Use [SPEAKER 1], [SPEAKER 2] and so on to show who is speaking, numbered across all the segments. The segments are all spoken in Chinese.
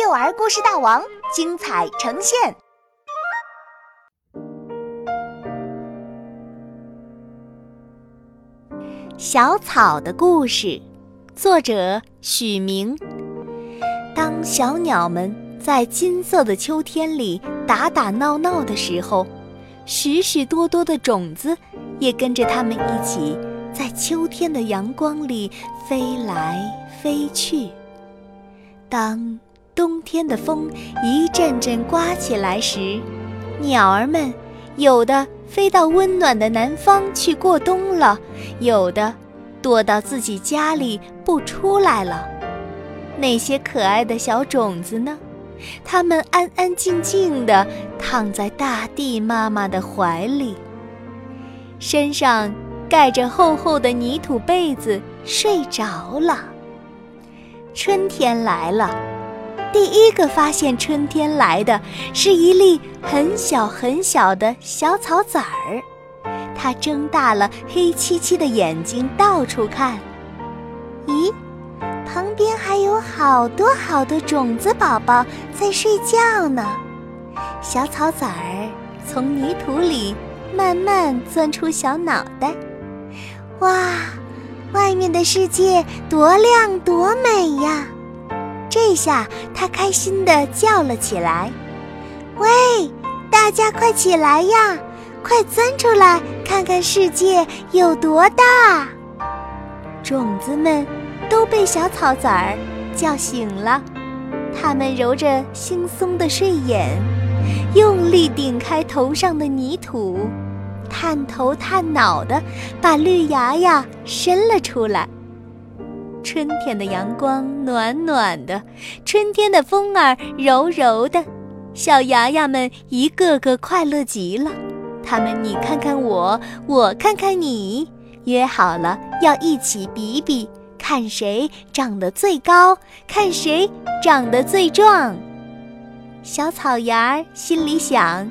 [SPEAKER 1] 幼儿故事大王精彩呈现。小草的故事，作者许明。当小鸟们在金色的秋天里打打闹闹的时候，许许多多的种子也跟着它们一起，在秋天的阳光里飞来飞去。当冬天的风一阵阵刮起来时，鸟儿们有的飞到温暖的南方去过冬了，有的躲到自己家里不出来了。那些可爱的小种子呢？它们安安静静地躺在大地妈妈的怀里，身上盖着厚厚的泥土被子，睡着了。春天来了。第一个发现春天来的是一粒很小很小的小草籽儿，它睁大了黑漆漆的眼睛，到处看。咦，旁边还有好多好多种子宝宝在睡觉呢。小草籽儿从泥土里慢慢钻出小脑袋。哇，外面的世界多亮多美呀！这下他开心地叫了起来：“喂，大家快起来呀！快钻出来看看世界有多大！”种子们都被小草籽儿叫醒了，它们揉着惺忪的睡眼，用力顶开头上的泥土，探头探脑的把绿芽芽伸了出来。春天的阳光暖暖的，春天的风儿柔柔的，小芽芽们一个个快乐极了。他们你看看我，我看看你，约好了要一起比比，看谁长得最高，看谁长得最壮。小草芽儿心里想：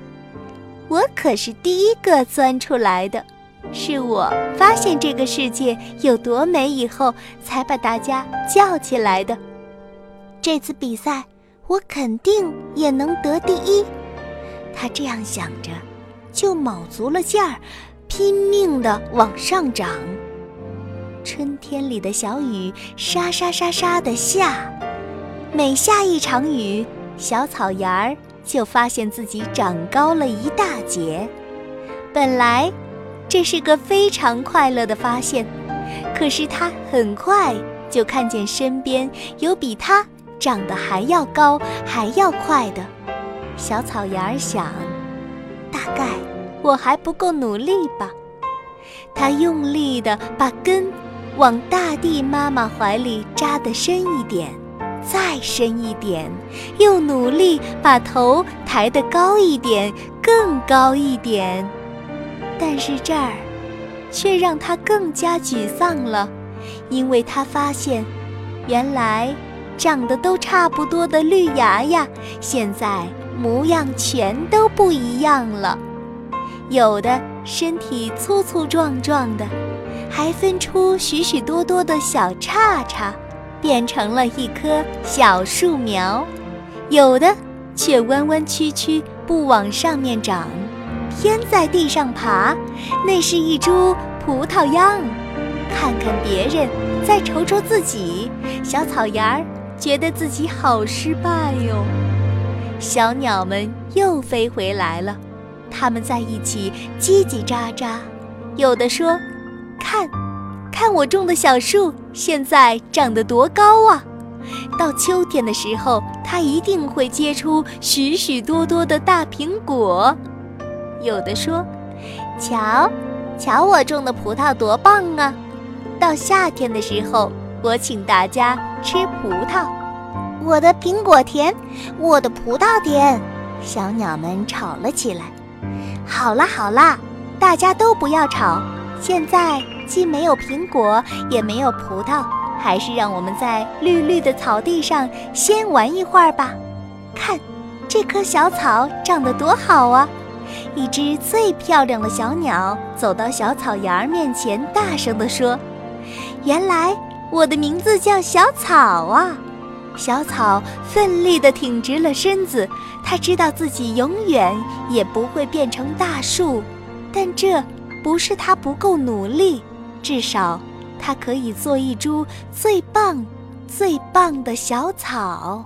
[SPEAKER 1] 我可是第一个钻出来的。是我发现这个世界有多美以后，才把大家叫起来的。这次比赛，我肯定也能得第一。他这样想着，就卯足了劲儿，拼命地往上涨。春天里的小雨沙沙沙沙地下，每下一场雨，小草芽儿就发现自己长高了一大截。本来。这是个非常快乐的发现，可是他很快就看见身边有比他长得还要高、还要快的小草芽儿。想，大概我还不够努力吧。他用力地把根往大地妈妈怀里扎得深一点，再深一点，又努力把头抬得高一点，更高一点。但是这儿，却让他更加沮丧了，因为他发现，原来长得都差不多的绿芽芽，现在模样全都不一样了。有的身体粗粗壮壮的，还分出许许多多的小叉叉，变成了一棵小树苗；有的却弯弯曲曲，不往上面长。天在地上爬，那是一株葡萄秧。看看别人，再瞅瞅自己，小草芽儿觉得自己好失败哟。小鸟们又飞回来了，它们在一起叽叽喳喳。有的说：“看，看我种的小树现在长得多高啊！到秋天的时候，它一定会结出许许多多的大苹果。”有的说：“瞧，瞧我种的葡萄多棒啊！到夏天的时候，我请大家吃葡萄。我的苹果甜，我的葡萄甜。”小鸟们吵了起来。好啦好啦，大家都不要吵。现在既没有苹果，也没有葡萄，还是让我们在绿绿的草地上先玩一会儿吧。看，这棵小草长得多好啊！一只最漂亮的小鸟走到小草芽儿面前，大声地说：“原来我的名字叫小草啊！小草奋力地挺直了身子，它知道自己永远也不会变成大树，但这不是它不够努力，至少它可以做一株最棒、最棒的小草。